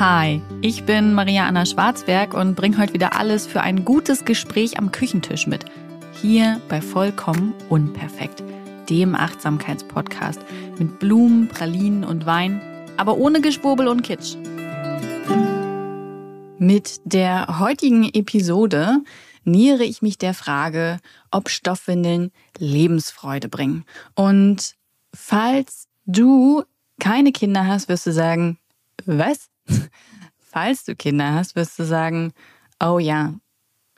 Hi, ich bin Maria Anna Schwarzberg und bringe heute wieder alles für ein gutes Gespräch am Küchentisch mit. Hier bei Vollkommen Unperfekt, dem Achtsamkeitspodcast mit Blumen, Pralinen und Wein, aber ohne Geschwurbel und Kitsch. Mit der heutigen Episode nähere ich mich der Frage, ob Stoffwindeln Lebensfreude bringen. Und falls du keine Kinder hast, wirst du sagen, was? Falls du Kinder hast, wirst du sagen, oh ja,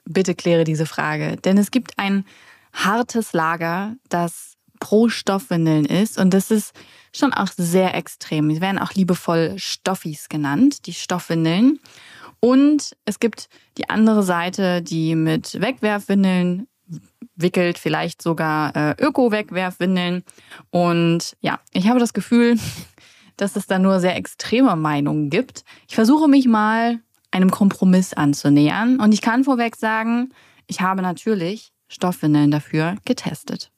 bitte kläre diese Frage. Denn es gibt ein hartes Lager, das pro Stoffwindeln ist. Und das ist schon auch sehr extrem. Die werden auch liebevoll Stoffis genannt, die Stoffwindeln. Und es gibt die andere Seite, die mit Wegwerfwindeln wickelt, vielleicht sogar äh, Öko-Wegwerfwindeln. Und ja, ich habe das Gefühl, dass es da nur sehr extreme Meinungen gibt. Ich versuche mich mal einem Kompromiss anzunähern. Und ich kann vorweg sagen, ich habe natürlich Stoffwindeln dafür getestet.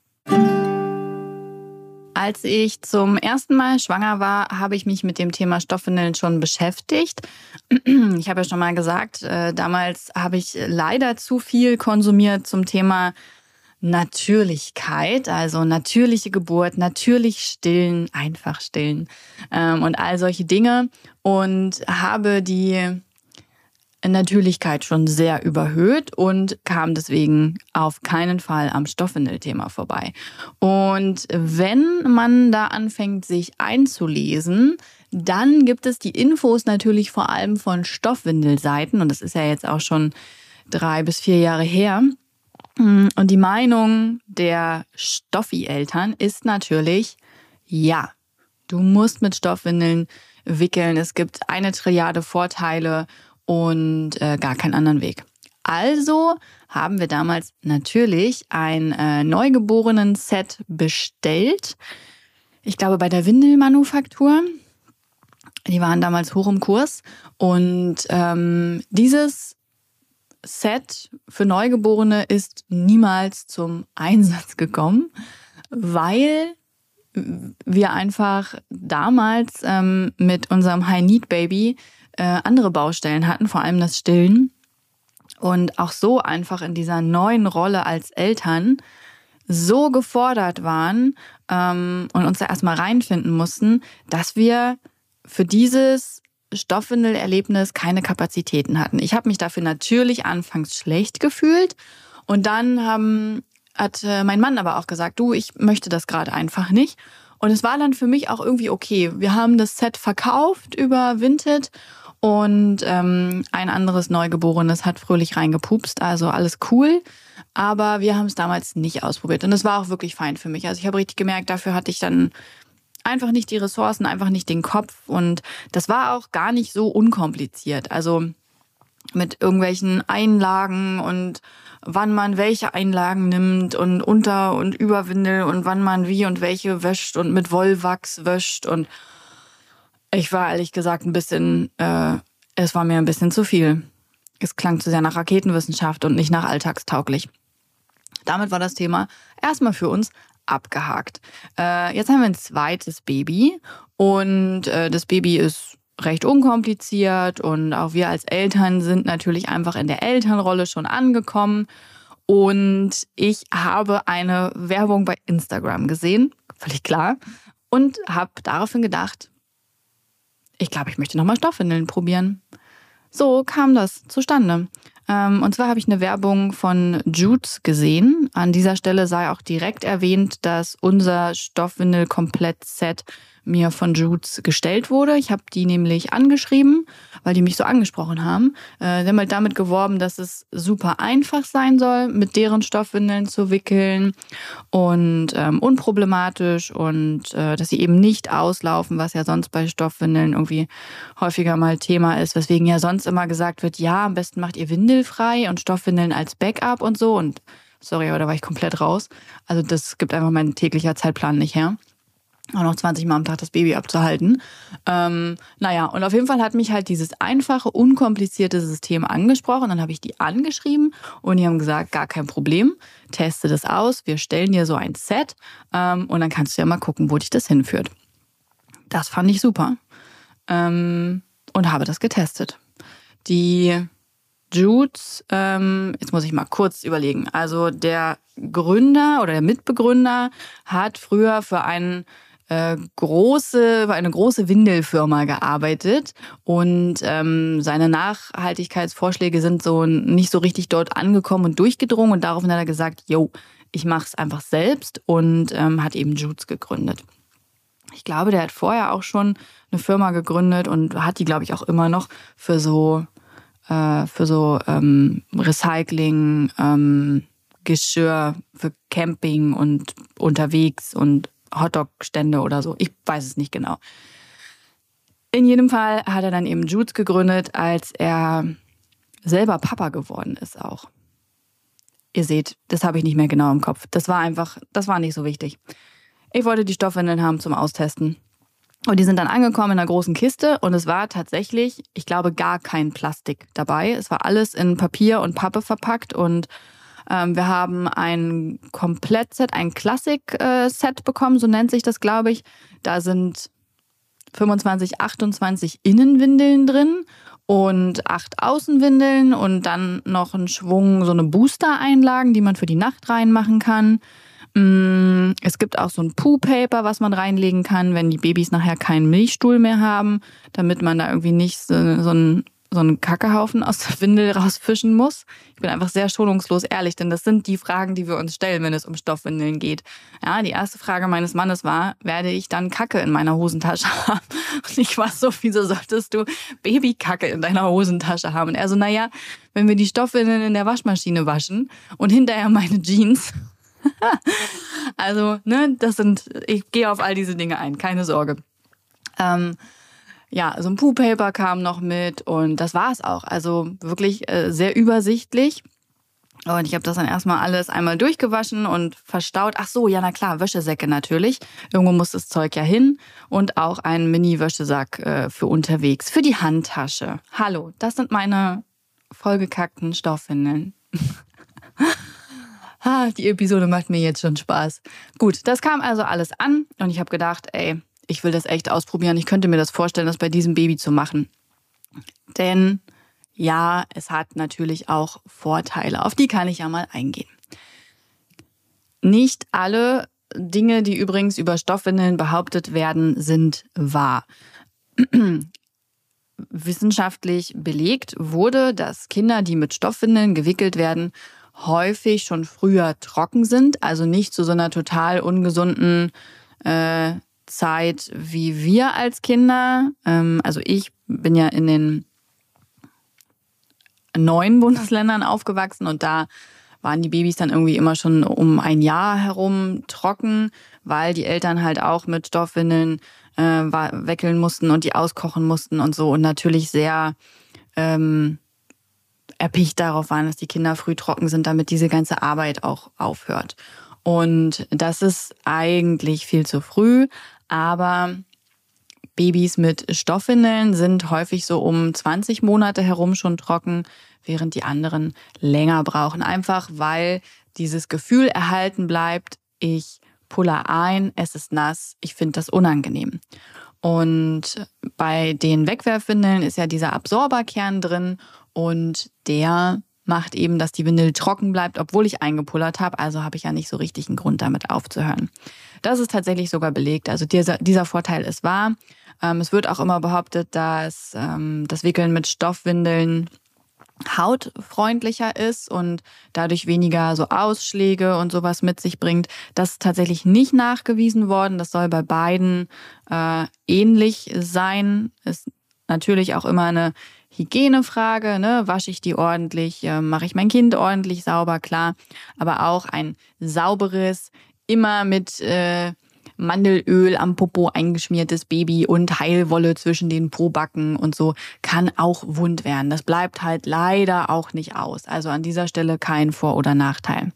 Als ich zum ersten Mal schwanger war, habe ich mich mit dem Thema Stoffwindeln schon beschäftigt. Ich habe ja schon mal gesagt, äh, damals habe ich leider zu viel konsumiert zum Thema Natürlichkeit, also natürliche Geburt, natürlich stillen, einfach stillen ähm, und all solche Dinge und habe die Natürlichkeit schon sehr überhöht und kam deswegen auf keinen Fall am Stoffwindel-Thema vorbei. Und wenn man da anfängt, sich einzulesen, dann gibt es die Infos natürlich vor allem von Stoffwindelseiten und das ist ja jetzt auch schon drei bis vier Jahre her. Und die Meinung der Stoffi-Eltern ist natürlich, ja, du musst mit Stoffwindeln wickeln. Es gibt eine Trilliarde Vorteile und äh, gar keinen anderen Weg. Also haben wir damals natürlich ein äh, Neugeborenen-Set bestellt. Ich glaube bei der Windelmanufaktur. Die waren damals hoch im Kurs. Und ähm, dieses Set für Neugeborene ist niemals zum Einsatz gekommen, weil wir einfach damals ähm, mit unserem High Need Baby äh, andere Baustellen hatten, vor allem das Stillen. Und auch so einfach in dieser neuen Rolle als Eltern so gefordert waren ähm, und uns da erstmal reinfinden mussten, dass wir für dieses Stoffwindelerlebnis keine Kapazitäten hatten. Ich habe mich dafür natürlich anfangs schlecht gefühlt und dann haben, hat äh, mein Mann aber auch gesagt, du, ich möchte das gerade einfach nicht. Und es war dann für mich auch irgendwie okay. Wir haben das Set verkauft über Vinted und ähm, ein anderes Neugeborenes hat fröhlich reingepupst, also alles cool. Aber wir haben es damals nicht ausprobiert. Und es war auch wirklich fein für mich. Also ich habe richtig gemerkt, dafür hatte ich dann einfach nicht die Ressourcen, einfach nicht den Kopf. Und das war auch gar nicht so unkompliziert. Also mit irgendwelchen Einlagen und wann man welche Einlagen nimmt und Unter- und Überwindel und wann man wie und welche wäscht und mit Wollwachs wäscht und ich war ehrlich gesagt ein bisschen, äh, es war mir ein bisschen zu viel. Es klang zu sehr nach Raketenwissenschaft und nicht nach alltagstauglich. Damit war das Thema erstmal für uns abgehakt. Äh, jetzt haben wir ein zweites Baby und äh, das Baby ist recht unkompliziert und auch wir als Eltern sind natürlich einfach in der Elternrolle schon angekommen. Und ich habe eine Werbung bei Instagram gesehen, völlig klar, und habe daraufhin gedacht, ich glaube, ich möchte nochmal Stoffwindeln probieren. So kam das zustande. Ähm, und zwar habe ich eine Werbung von Jutes gesehen. An dieser Stelle sei auch direkt erwähnt, dass unser Stoffwindel-Komplett-Set mir von Jutes gestellt wurde. Ich habe die nämlich angeschrieben, weil die mich so angesprochen haben. Äh, sie haben halt damit geworben, dass es super einfach sein soll, mit deren Stoffwindeln zu wickeln und ähm, unproblematisch und äh, dass sie eben nicht auslaufen, was ja sonst bei Stoffwindeln irgendwie häufiger mal Thema ist, weswegen ja sonst immer gesagt wird, ja, am besten macht ihr windelfrei und Stoffwindeln als Backup und so und sorry, aber da war ich komplett raus. Also das gibt einfach mein täglicher Zeitplan nicht her auch noch 20 Mal am Tag das Baby abzuhalten. Ähm, naja, und auf jeden Fall hat mich halt dieses einfache, unkomplizierte System angesprochen. Dann habe ich die angeschrieben und die haben gesagt, gar kein Problem, teste das aus, wir stellen dir so ein Set ähm, und dann kannst du ja mal gucken, wo dich das hinführt. Das fand ich super. Ähm, und habe das getestet. Die Jutes, ähm, jetzt muss ich mal kurz überlegen. Also der Gründer oder der Mitbegründer hat früher für einen äh, große, bei einer große Windelfirma gearbeitet und ähm, seine Nachhaltigkeitsvorschläge sind so nicht so richtig dort angekommen und durchgedrungen und daraufhin hat er gesagt, yo, ich mache es einfach selbst und ähm, hat eben Jutes gegründet. Ich glaube, der hat vorher auch schon eine Firma gegründet und hat die, glaube ich, auch immer noch für so äh, für so ähm, Recycling, ähm, Geschirr für Camping und unterwegs und Hotdog-Stände oder so. Ich weiß es nicht genau. In jedem Fall hat er dann eben Jutes gegründet, als er selber Papa geworden ist auch. Ihr seht, das habe ich nicht mehr genau im Kopf. Das war einfach, das war nicht so wichtig. Ich wollte die Stoffwindeln haben zum Austesten. Und die sind dann angekommen in einer großen Kiste und es war tatsächlich, ich glaube, gar kein Plastik dabei. Es war alles in Papier und Pappe verpackt und ähm, wir haben ein Komplettset, ein Klassik-Set bekommen, so nennt sich das, glaube ich. Da sind 25, 28 Innenwindeln drin und acht Außenwindeln und dann noch ein Schwung, so eine Booster-Einlagen, die man für die Nacht reinmachen kann. Mm, es gibt auch so ein Poo-Paper, was man reinlegen kann, wenn die Babys nachher keinen Milchstuhl mehr haben, damit man da irgendwie nicht so, so ein so einen Kackehaufen aus der Windel rausfischen muss. Ich bin einfach sehr schonungslos ehrlich, denn das sind die Fragen, die wir uns stellen, wenn es um Stoffwindeln geht. Ja, die erste Frage meines Mannes war, werde ich dann Kacke in meiner Hosentasche haben? Und ich war so, wieso solltest du Babykacke in deiner Hosentasche haben? Und er so, naja, wenn wir die Stoffwindeln in der Waschmaschine waschen und hinterher meine Jeans. also, ne, das sind, ich gehe auf all diese Dinge ein, keine Sorge. Ähm, ja, so ein Poo-Paper kam noch mit und das war es auch. Also wirklich äh, sehr übersichtlich. Und ich habe das dann erstmal alles einmal durchgewaschen und verstaut. Ach so, ja, na klar, Wäschesäcke natürlich. Irgendwo muss das Zeug ja hin. Und auch ein Mini-Wäschesack äh, für unterwegs, für die Handtasche. Hallo, das sind meine vollgekackten Stoffwindeln. ah, die Episode macht mir jetzt schon Spaß. Gut, das kam also alles an und ich habe gedacht, ey, ich will das echt ausprobieren. Ich könnte mir das vorstellen, das bei diesem Baby zu machen. Denn ja, es hat natürlich auch Vorteile. Auf die kann ich ja mal eingehen. Nicht alle Dinge, die übrigens über Stoffwindeln behauptet werden, sind wahr. Wissenschaftlich belegt wurde, dass Kinder, die mit Stoffwindeln gewickelt werden, häufig schon früher trocken sind, also nicht zu so einer total ungesunden äh, Zeit wie wir als Kinder. Ähm, also ich bin ja in den neuen Bundesländern aufgewachsen und da waren die Babys dann irgendwie immer schon um ein Jahr herum trocken, weil die Eltern halt auch mit Stoffwindeln äh, weckeln mussten und die auskochen mussten und so und natürlich sehr ähm, erpicht darauf waren, dass die Kinder früh trocken sind, damit diese ganze Arbeit auch aufhört. Und das ist eigentlich viel zu früh, aber Babys mit Stoffwindeln sind häufig so um 20 Monate herum schon trocken, während die anderen länger brauchen. Einfach weil dieses Gefühl erhalten bleibt, ich puller ein, es ist nass, ich finde das unangenehm. Und bei den Wegwerfwindeln ist ja dieser Absorberkern drin und der macht eben, dass die Windel trocken bleibt, obwohl ich eingepullert habe. Also habe ich ja nicht so richtig einen Grund damit aufzuhören. Das ist tatsächlich sogar belegt. Also dieser, dieser Vorteil ist wahr. Ähm, es wird auch immer behauptet, dass ähm, das Wickeln mit Stoffwindeln hautfreundlicher ist und dadurch weniger so Ausschläge und sowas mit sich bringt. Das ist tatsächlich nicht nachgewiesen worden. Das soll bei beiden äh, ähnlich sein. Ist natürlich auch immer eine Hygienefrage, ne? wasche ich die ordentlich, mache ich mein Kind ordentlich sauber, klar, aber auch ein sauberes, immer mit äh, Mandelöl am Popo eingeschmiertes Baby und Heilwolle zwischen den Probacken und so kann auch wund werden. Das bleibt halt leider auch nicht aus. Also an dieser Stelle kein Vor- oder Nachteil.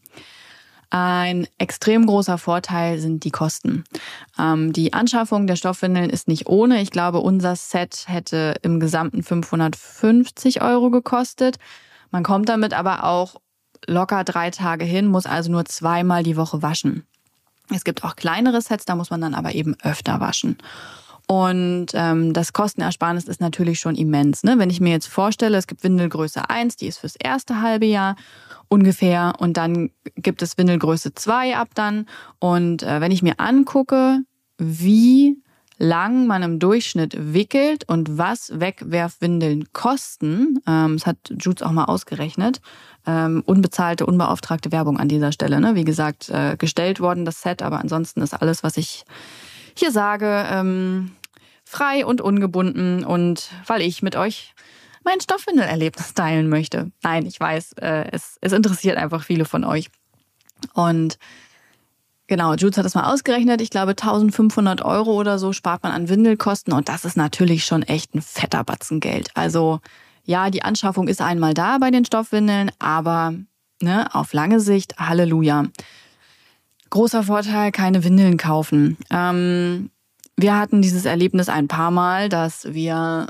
Ein extrem großer Vorteil sind die Kosten. Ähm, die Anschaffung der Stoffwindeln ist nicht ohne. Ich glaube, unser Set hätte im Gesamten 550 Euro gekostet. Man kommt damit aber auch locker drei Tage hin, muss also nur zweimal die Woche waschen. Es gibt auch kleinere Sets, da muss man dann aber eben öfter waschen. Und ähm, das Kostenersparnis ist natürlich schon immens. Ne? Wenn ich mir jetzt vorstelle, es gibt Windelgröße 1, die ist fürs erste halbe Jahr ungefähr. Und dann gibt es Windelgröße 2 ab dann. Und äh, wenn ich mir angucke, wie lang man im Durchschnitt wickelt und was Wegwerfwindeln kosten, ähm, das hat Judes auch mal ausgerechnet, ähm, unbezahlte, unbeauftragte Werbung an dieser Stelle. Ne? Wie gesagt, äh, gestellt worden das Set, aber ansonsten ist alles, was ich hier sage, ähm, frei und ungebunden und weil ich mit euch mein Stoffwindelerlebnis teilen möchte. Nein, ich weiß, äh, es, es interessiert einfach viele von euch. Und genau, Jules hat das mal ausgerechnet. Ich glaube, 1500 Euro oder so spart man an Windelkosten und das ist natürlich schon echt ein fetter Batzen Geld. Also ja, die Anschaffung ist einmal da bei den Stoffwindeln, aber ne, auf lange Sicht, Halleluja. Großer Vorteil, keine Windeln kaufen. Ähm, wir hatten dieses Erlebnis ein paar Mal, dass wir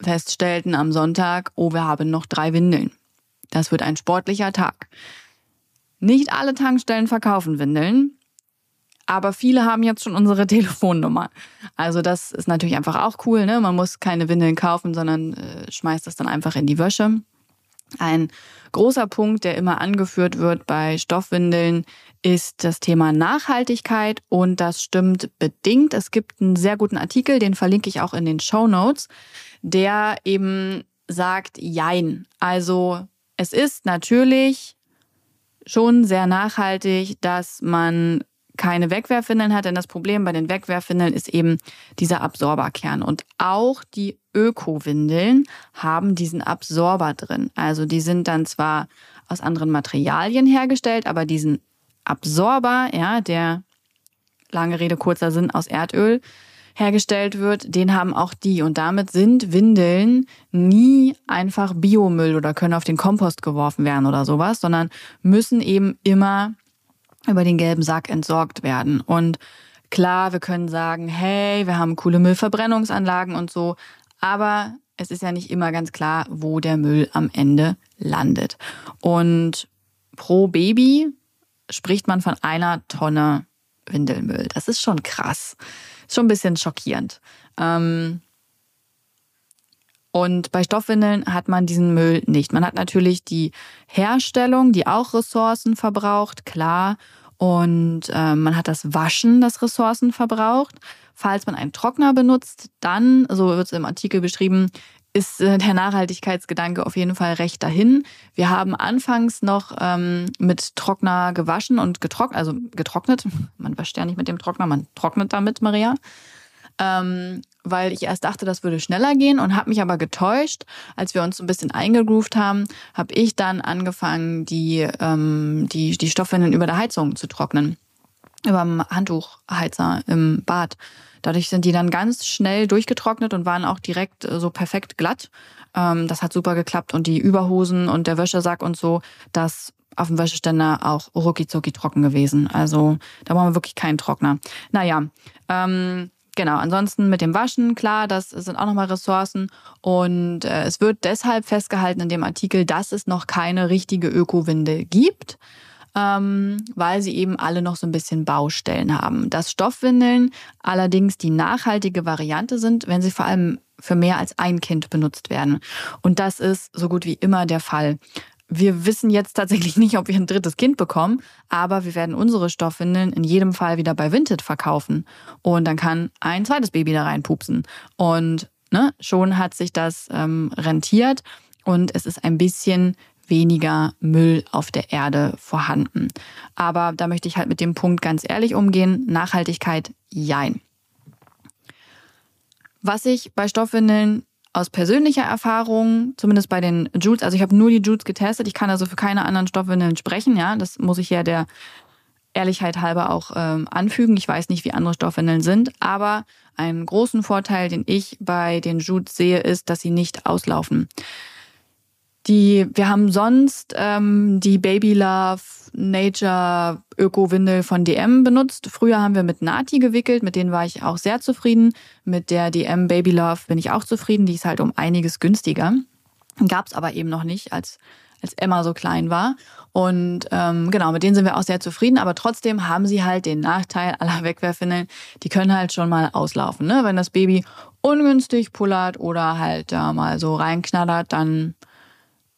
feststellten am Sonntag, oh, wir haben noch drei Windeln. Das wird ein sportlicher Tag. Nicht alle Tankstellen verkaufen Windeln, aber viele haben jetzt schon unsere Telefonnummer. Also das ist natürlich einfach auch cool. Ne? Man muss keine Windeln kaufen, sondern äh, schmeißt das dann einfach in die Wäsche. Ein großer Punkt, der immer angeführt wird bei Stoffwindeln, ist das Thema Nachhaltigkeit und das stimmt bedingt. Es gibt einen sehr guten Artikel, den verlinke ich auch in den Show Notes, der eben sagt, jein. Also es ist natürlich schon sehr nachhaltig, dass man keine Wegwerfwindeln hat, denn das Problem bei den Wegwerfwindeln ist eben dieser Absorberkern. Und auch die Öko-Windeln haben diesen Absorber drin. Also die sind dann zwar aus anderen Materialien hergestellt, aber diesen Absorber, ja, der lange Rede, kurzer Sinn aus Erdöl hergestellt wird, den haben auch die. Und damit sind Windeln nie einfach Biomüll oder können auf den Kompost geworfen werden oder sowas, sondern müssen eben immer über den gelben Sack entsorgt werden. Und klar, wir können sagen, hey, wir haben coole Müllverbrennungsanlagen und so, aber es ist ja nicht immer ganz klar, wo der Müll am Ende landet. Und pro Baby spricht man von einer Tonne Windelmüll. Das ist schon krass. Schon ein bisschen schockierend. Ähm und bei Stoffwindeln hat man diesen Müll nicht. Man hat natürlich die Herstellung, die auch Ressourcen verbraucht, klar. Und äh, man hat das Waschen, das Ressourcen verbraucht. Falls man einen Trockner benutzt, dann, so wird es im Artikel beschrieben, ist äh, der Nachhaltigkeitsgedanke auf jeden Fall recht dahin. Wir haben anfangs noch ähm, mit Trockner gewaschen und getrocknet, also getrocknet. Man wascht ja nicht mit dem Trockner, man trocknet damit, Maria. Ähm, weil ich erst dachte, das würde schneller gehen und habe mich aber getäuscht. Als wir uns so ein bisschen eingegroovt haben, habe ich dann angefangen, die, ähm, die, die Stoffwindeln über der Heizung zu trocknen. Über dem Handtuchheizer im Bad. Dadurch sind die dann ganz schnell durchgetrocknet und waren auch direkt äh, so perfekt glatt. Ähm, das hat super geklappt. Und die Überhosen und der Wäschesack und so, das auf dem Wäscheständer auch rucki trocken gewesen. Also da brauchen wir wirklich keinen Trockner. Naja, ähm, genau. Ansonsten mit dem Waschen, klar, das sind auch nochmal Ressourcen. Und äh, es wird deshalb festgehalten in dem Artikel, dass es noch keine richtige Ökowinde gibt ähm, weil sie eben alle noch so ein bisschen Baustellen haben. Dass Stoffwindeln allerdings die nachhaltige Variante sind, wenn sie vor allem für mehr als ein Kind benutzt werden. Und das ist so gut wie immer der Fall. Wir wissen jetzt tatsächlich nicht, ob wir ein drittes Kind bekommen, aber wir werden unsere Stoffwindeln in jedem Fall wieder bei Vinted verkaufen. Und dann kann ein zweites Baby da reinpupsen. Und ne, schon hat sich das ähm, rentiert und es ist ein bisschen weniger Müll auf der Erde vorhanden. Aber da möchte ich halt mit dem Punkt ganz ehrlich umgehen. Nachhaltigkeit, jein. Was ich bei Stoffwindeln aus persönlicher Erfahrung, zumindest bei den Jutes, also ich habe nur die Jutes getestet, ich kann also für keine anderen Stoffwindeln sprechen, ja, das muss ich ja der Ehrlichkeit halber auch ähm, anfügen. Ich weiß nicht, wie andere Stoffwindeln sind, aber einen großen Vorteil, den ich bei den Jutes sehe, ist, dass sie nicht auslaufen. Die, wir haben sonst ähm, die Baby Love Nature Öko-Windel von DM benutzt. Früher haben wir mit Nati gewickelt, mit denen war ich auch sehr zufrieden. Mit der DM Baby Love bin ich auch zufrieden, die ist halt um einiges günstiger. Gab es aber eben noch nicht als als Emma so klein war. Und ähm, genau, mit denen sind wir auch sehr zufrieden, aber trotzdem haben sie halt den Nachteil aller Wegwerfwindeln, die können halt schon mal auslaufen. Ne? Wenn das Baby ungünstig pullert oder halt da mal so reinknallert, dann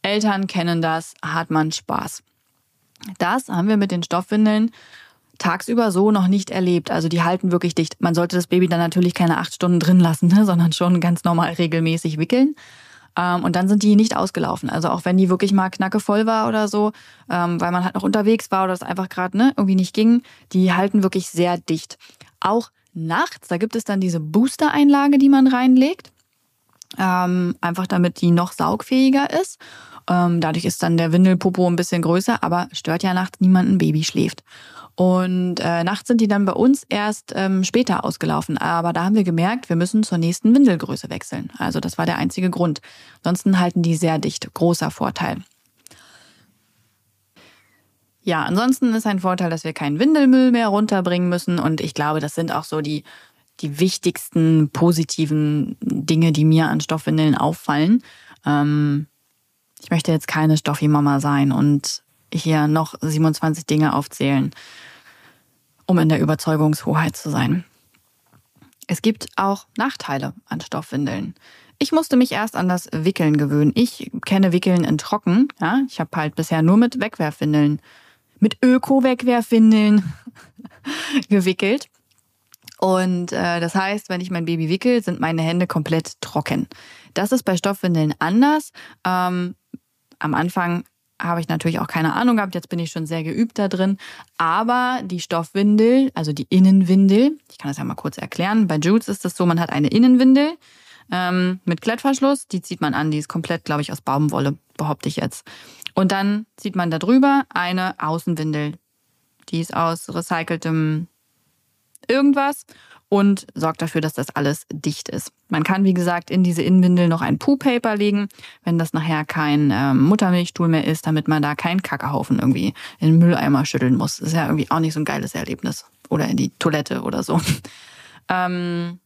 Eltern kennen das, hat man Spaß. Das haben wir mit den Stoffwindeln tagsüber so noch nicht erlebt. Also die halten wirklich dicht. Man sollte das Baby dann natürlich keine acht Stunden drin lassen, ne, sondern schon ganz normal regelmäßig wickeln. Ähm, und dann sind die nicht ausgelaufen. Also auch wenn die wirklich mal knackevoll war oder so, ähm, weil man halt noch unterwegs war oder es einfach gerade ne, irgendwie nicht ging, die halten wirklich sehr dicht. Auch nachts, da gibt es dann diese Booster-Einlage, die man reinlegt. Ähm, einfach damit die noch saugfähiger ist. Ähm, dadurch ist dann der Windelpopo ein bisschen größer, aber stört ja nachts niemanden, Baby schläft. Und äh, nachts sind die dann bei uns erst ähm, später ausgelaufen. Aber da haben wir gemerkt, wir müssen zur nächsten Windelgröße wechseln. Also das war der einzige Grund. Ansonsten halten die sehr dicht. Großer Vorteil. Ja, ansonsten ist ein Vorteil, dass wir keinen Windelmüll mehr runterbringen müssen. Und ich glaube, das sind auch so die, die wichtigsten positiven Dinge, die mir an Stoffwindeln auffallen. Ähm, ich möchte jetzt keine Stoffi-Mama sein und hier noch 27 Dinge aufzählen, um in der Überzeugungshoheit zu sein. Es gibt auch Nachteile an Stoffwindeln. Ich musste mich erst an das Wickeln gewöhnen. Ich kenne Wickeln in Trocken. Ja? Ich habe halt bisher nur mit Wegwerfwindeln, mit Öko-Wegwerfwindeln gewickelt. Und äh, das heißt, wenn ich mein Baby wickel, sind meine Hände komplett trocken. Das ist bei Stoffwindeln anders. Ähm, am Anfang habe ich natürlich auch keine Ahnung gehabt, jetzt bin ich schon sehr geübt da drin. Aber die Stoffwindel, also die Innenwindel, ich kann das ja mal kurz erklären. Bei Jules ist das so, man hat eine Innenwindel ähm, mit Klettverschluss, die zieht man an, die ist komplett, glaube ich, aus Baumwolle, behaupte ich jetzt. Und dann zieht man da drüber eine Außenwindel. Die ist aus recyceltem irgendwas und sorgt dafür, dass das alles dicht ist. Man kann, wie gesagt, in diese Innenwindel noch ein Poo-Paper legen, wenn das nachher kein ähm, Muttermilchstuhl mehr ist, damit man da keinen Kackehaufen irgendwie in den Mülleimer schütteln muss. Das ist ja irgendwie auch nicht so ein geiles Erlebnis. Oder in die Toilette oder so. ähm,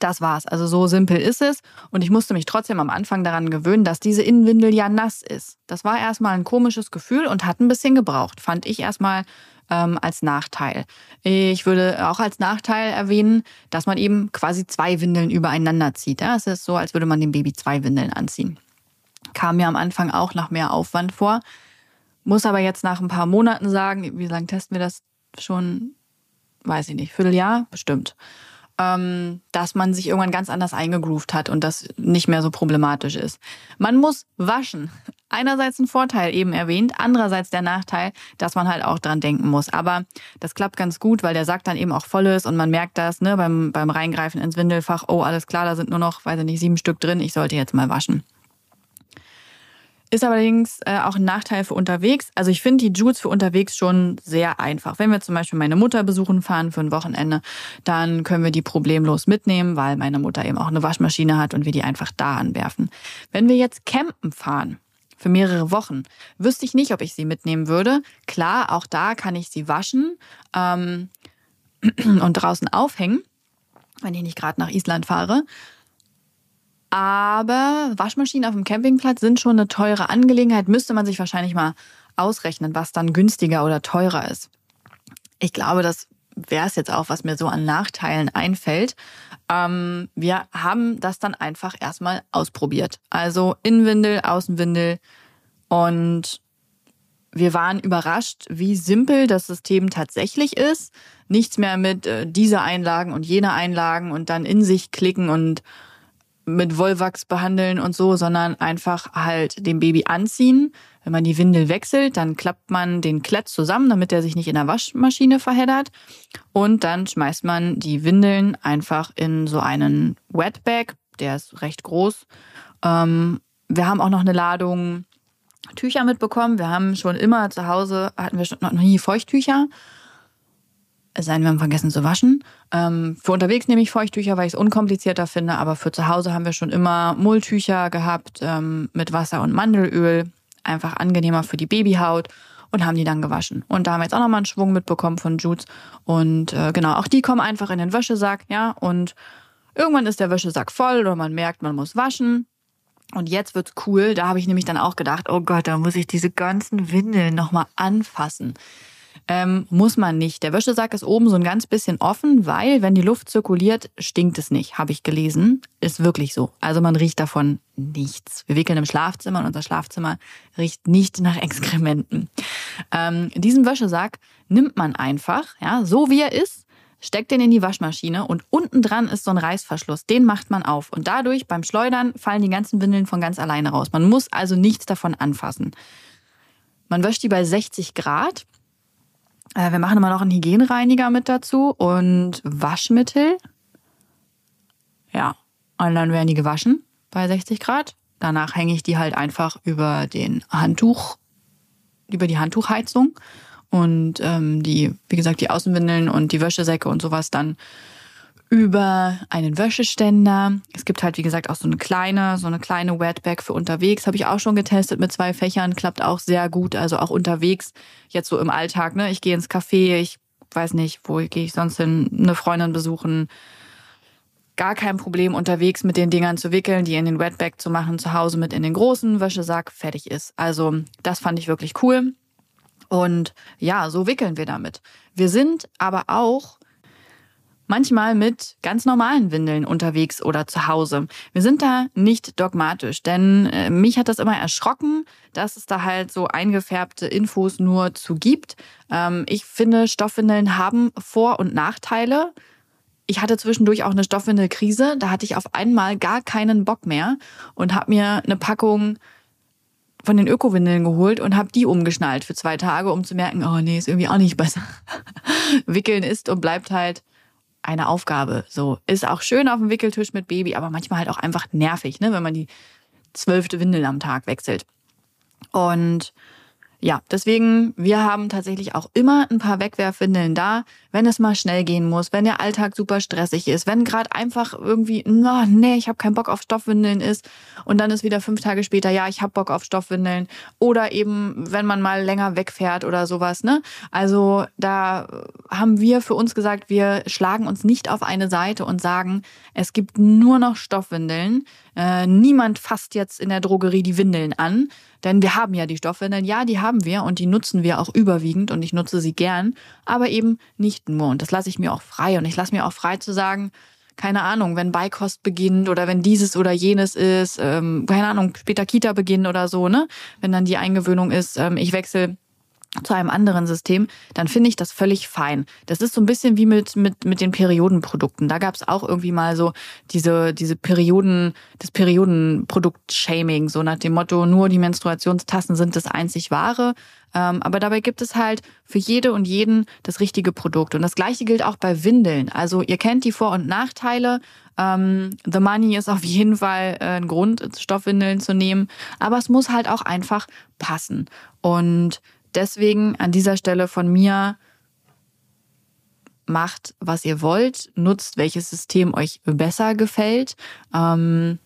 das war's. Also so simpel ist es. Und ich musste mich trotzdem am Anfang daran gewöhnen, dass diese Innenwindel ja nass ist. Das war erstmal ein komisches Gefühl und hat ein bisschen gebraucht. Fand ich erstmal ähm, als Nachteil. Ich würde auch als Nachteil erwähnen, dass man eben quasi zwei Windeln übereinander zieht. Ja? Es ist so, als würde man dem Baby zwei Windeln anziehen. Kam mir am Anfang auch nach mehr Aufwand vor. Muss aber jetzt nach ein paar Monaten sagen, wie lange testen wir das schon? Weiß ich nicht, Vierteljahr? Bestimmt dass man sich irgendwann ganz anders eingegroovt hat und das nicht mehr so problematisch ist. Man muss waschen. Einerseits ein Vorteil eben erwähnt, andererseits der Nachteil, dass man halt auch dran denken muss. Aber das klappt ganz gut, weil der Sack dann eben auch voll ist und man merkt das ne, beim, beim Reingreifen ins Windelfach, oh, alles klar, da sind nur noch, weiß ich nicht, sieben Stück drin, ich sollte jetzt mal waschen. Ist allerdings äh, auch ein Nachteil für unterwegs. Also ich finde die Jules für unterwegs schon sehr einfach. Wenn wir zum Beispiel meine Mutter besuchen fahren für ein Wochenende, dann können wir die problemlos mitnehmen, weil meine Mutter eben auch eine Waschmaschine hat und wir die einfach da anwerfen. Wenn wir jetzt campen fahren, für mehrere Wochen. Wüsste ich nicht, ob ich sie mitnehmen würde. Klar, auch da kann ich sie waschen ähm, und draußen aufhängen, wenn ich nicht gerade nach Island fahre. Aber Waschmaschinen auf dem Campingplatz sind schon eine teure Angelegenheit. Müsste man sich wahrscheinlich mal ausrechnen, was dann günstiger oder teurer ist. Ich glaube, das wäre es jetzt auch, was mir so an Nachteilen einfällt. Ähm, wir haben das dann einfach erstmal ausprobiert. Also Innenwindel, Außenwindel und wir waren überrascht, wie simpel das System tatsächlich ist. Nichts mehr mit äh, dieser Einlagen und jener Einlagen und dann in sich klicken und mit Wollwachs behandeln und so, sondern einfach halt dem Baby anziehen. Wenn man die Windel wechselt, dann klappt man den Klett zusammen, damit er sich nicht in der Waschmaschine verheddert. Und dann schmeißt man die Windeln einfach in so einen Wetbag, der ist recht groß. Ähm, wir haben auch noch eine Ladung Tücher mitbekommen. Wir haben schon immer zu Hause, hatten wir noch nie Feuchttücher es sei denn, wir haben vergessen zu waschen. Ähm, für unterwegs nehme ich Feuchttücher, weil ich es unkomplizierter finde, aber für zu Hause haben wir schon immer Mulltücher gehabt ähm, mit Wasser und Mandelöl. Einfach angenehmer für die Babyhaut und haben die dann gewaschen. Und da haben wir jetzt auch nochmal einen Schwung mitbekommen von Jutes. Und äh, genau, auch die kommen einfach in den Wäschesack, ja. Und irgendwann ist der Wäschesack voll oder man merkt, man muss waschen. Und jetzt wird's cool. Da habe ich nämlich dann auch gedacht, oh Gott, da muss ich diese ganzen Windeln nochmal anfassen. Ähm, muss man nicht. Der Wäschesack ist oben so ein ganz bisschen offen, weil wenn die Luft zirkuliert, stinkt es nicht, habe ich gelesen. Ist wirklich so. Also man riecht davon nichts. Wir wickeln im Schlafzimmer und unser Schlafzimmer riecht nicht nach Exkrementen. Ähm, diesen Wäschesack nimmt man einfach, ja, so wie er ist, steckt den in die Waschmaschine und unten dran ist so ein Reißverschluss. Den macht man auf. Und dadurch beim Schleudern fallen die ganzen Windeln von ganz alleine raus. Man muss also nichts davon anfassen. Man wäscht die bei 60 Grad. Äh, wir machen immer noch einen Hygienereiniger mit dazu und Waschmittel. Ja, und dann werden die gewaschen bei 60 Grad. Danach hänge ich die halt einfach über den Handtuch, über die Handtuchheizung und ähm, die, wie gesagt, die Außenwindeln und die Wäschesäcke und sowas dann über einen Wäscheständer. Es gibt halt, wie gesagt, auch so eine kleine, so eine kleine Wetbag für unterwegs. Habe ich auch schon getestet mit zwei Fächern, klappt auch sehr gut. Also auch unterwegs, jetzt so im Alltag. Ne? Ich gehe ins Café, ich weiß nicht, wo gehe ich sonst hin, eine Freundin besuchen. Gar kein Problem, unterwegs mit den Dingern zu wickeln, die in den Wetbag zu machen, zu Hause mit in den großen Wäschesack, fertig ist. Also das fand ich wirklich cool. Und ja, so wickeln wir damit. Wir sind aber auch manchmal mit ganz normalen Windeln unterwegs oder zu Hause. Wir sind da nicht dogmatisch, denn äh, mich hat das immer erschrocken, dass es da halt so eingefärbte Infos nur zu gibt. Ähm, ich finde, Stoffwindeln haben Vor- und Nachteile. Ich hatte zwischendurch auch eine Stoffwindelkrise, da hatte ich auf einmal gar keinen Bock mehr und habe mir eine Packung von den Ökowindeln geholt und habe die umgeschnallt für zwei Tage, um zu merken, oh nee, ist irgendwie auch nicht besser. Wickeln ist und bleibt halt eine Aufgabe. So ist auch schön auf dem Wickeltisch mit Baby, aber manchmal halt auch einfach nervig, ne, wenn man die zwölfte Windel am Tag wechselt. Und ja, deswegen, wir haben tatsächlich auch immer ein paar Wegwerfwindeln da, wenn es mal schnell gehen muss, wenn der Alltag super stressig ist, wenn gerade einfach irgendwie, no, nee, ich habe keinen Bock auf Stoffwindeln ist und dann ist wieder fünf Tage später, ja, ich habe Bock auf Stoffwindeln oder eben, wenn man mal länger wegfährt oder sowas, ne? Also da haben wir für uns gesagt, wir schlagen uns nicht auf eine Seite und sagen, es gibt nur noch Stoffwindeln. Äh, niemand fasst jetzt in der Drogerie die Windeln an, denn wir haben ja die Stoffwindeln. Ja, die haben wir und die nutzen wir auch überwiegend und ich nutze sie gern, aber eben nicht nur. Und das lasse ich mir auch frei. Und ich lasse mir auch frei zu sagen, keine Ahnung, wenn Beikost beginnt oder wenn dieses oder jenes ist, ähm, keine Ahnung, später Kita beginnt oder so, ne? Wenn dann die Eingewöhnung ist, ähm, ich wechsle zu einem anderen System, dann finde ich das völlig fein. Das ist so ein bisschen wie mit, mit, mit den Periodenprodukten. Da gab es auch irgendwie mal so diese, diese Perioden, das Periodenprodukt-Shaming, so nach dem Motto, nur die Menstruationstassen sind das einzig wahre. Ähm, aber dabei gibt es halt für jede und jeden das richtige Produkt. Und das gleiche gilt auch bei Windeln. Also ihr kennt die Vor- und Nachteile. Ähm, The Money ist auf jeden Fall äh, ein Grund, Stoffwindeln zu nehmen. Aber es muss halt auch einfach passen. Und deswegen an dieser Stelle von mir, macht, was ihr wollt, nutzt, welches System euch besser gefällt. Ähm,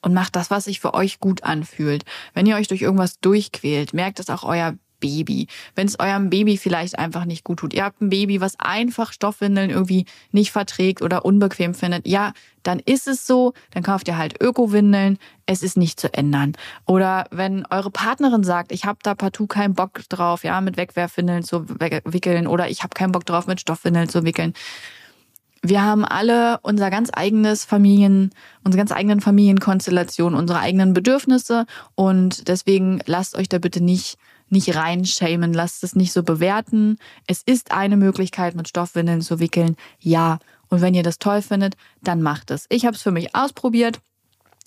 und macht das, was sich für euch gut anfühlt. Wenn ihr euch durch irgendwas durchquält, merkt es auch euer Baby. Wenn es eurem Baby vielleicht einfach nicht gut tut. Ihr habt ein Baby, was einfach Stoffwindeln irgendwie nicht verträgt oder unbequem findet. Ja, dann ist es so. Dann kauft ihr halt Öko-Windeln. Es ist nicht zu ändern. Oder wenn eure Partnerin sagt, ich habe da partout keinen Bock drauf, ja, mit Wegwerfwindeln zu wickeln oder ich habe keinen Bock drauf, mit Stoffwindeln zu wickeln. Wir haben alle unser ganz eigenes Familien, unsere ganz eigenen Familienkonstellationen, unsere eigenen Bedürfnisse und deswegen lasst euch da bitte nicht nicht reinschämen, lasst es nicht so bewerten. Es ist eine Möglichkeit, mit Stoffwindeln zu wickeln. Ja. Und wenn ihr das toll findet, dann macht es. Ich habe es für mich ausprobiert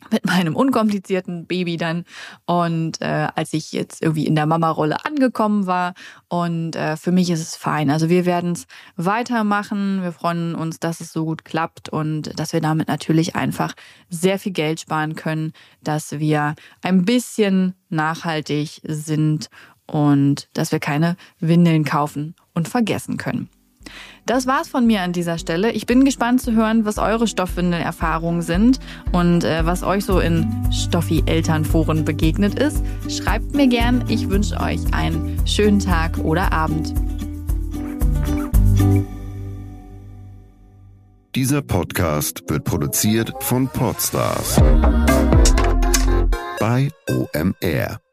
mit meinem unkomplizierten Baby dann und äh, als ich jetzt irgendwie in der Mama-Rolle angekommen war und äh, für mich ist es fein. Also wir werden es weitermachen. Wir freuen uns, dass es so gut klappt und dass wir damit natürlich einfach sehr viel Geld sparen können, dass wir ein bisschen nachhaltig sind und dass wir keine Windeln kaufen und vergessen können. Das war's von mir an dieser Stelle. Ich bin gespannt zu hören, was eure Stoffwindelerfahrungen sind und äh, was euch so in Stoffi-Elternforen begegnet ist. Schreibt mir gern. Ich wünsche euch einen schönen Tag oder Abend. Dieser Podcast wird produziert von Podstars bei OMR.